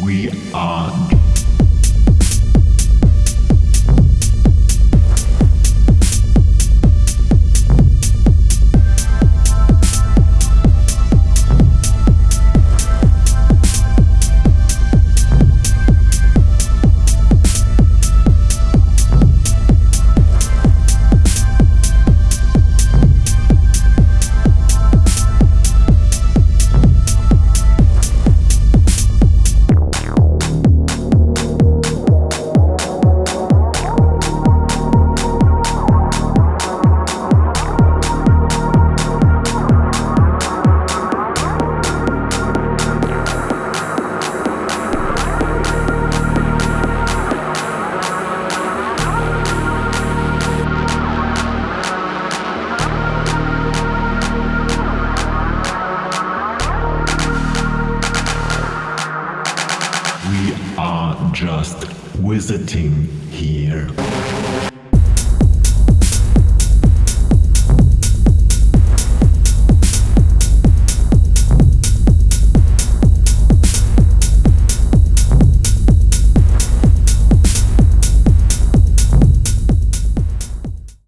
We are. We are just visiting here.